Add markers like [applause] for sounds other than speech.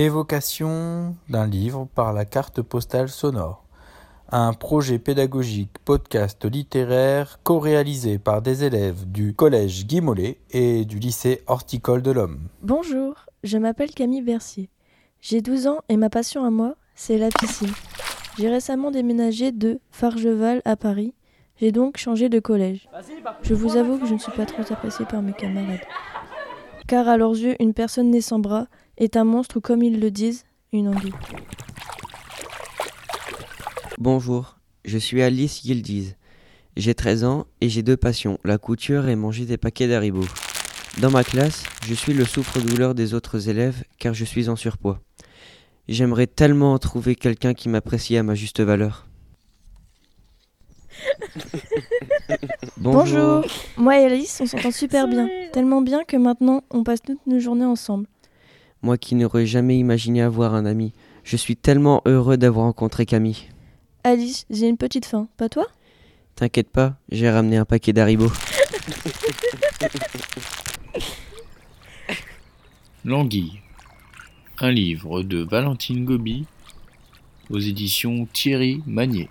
Évocation d'un livre par la carte postale sonore. Un projet pédagogique podcast littéraire co-réalisé par des élèves du collège Guy Mollet et du lycée horticole de l'Homme. Bonjour, je m'appelle Camille Bercier. J'ai 12 ans et ma passion à moi, c'est la piscine. J'ai récemment déménagé de Fargeval à Paris. J'ai donc changé de collège. Je vous avoue que je ne suis pas trop appréciée par mes camarades. Car à leurs yeux, une personne née sans bras est un monstre ou comme ils le disent, une anguille. Bonjour, je suis Alice Yildiz. J'ai 13 ans et j'ai deux passions, la couture et manger des paquets d'haribots. Dans ma classe, je suis le souffre-douleur des autres élèves car je suis en surpoids. J'aimerais tellement trouver quelqu'un qui m'apprécie à ma juste valeur. [laughs] Bonjour. Moi et Alice, on s'entend super bien. Tellement bien que maintenant, on passe toutes nos journées ensemble. Moi qui n'aurais jamais imaginé avoir un ami, je suis tellement heureux d'avoir rencontré Camille. Alice, j'ai une petite faim, pas toi? T'inquiète pas, j'ai ramené un paquet d'haribots. [laughs] L'Anguille, un livre de Valentine Gobi aux éditions Thierry Magnier.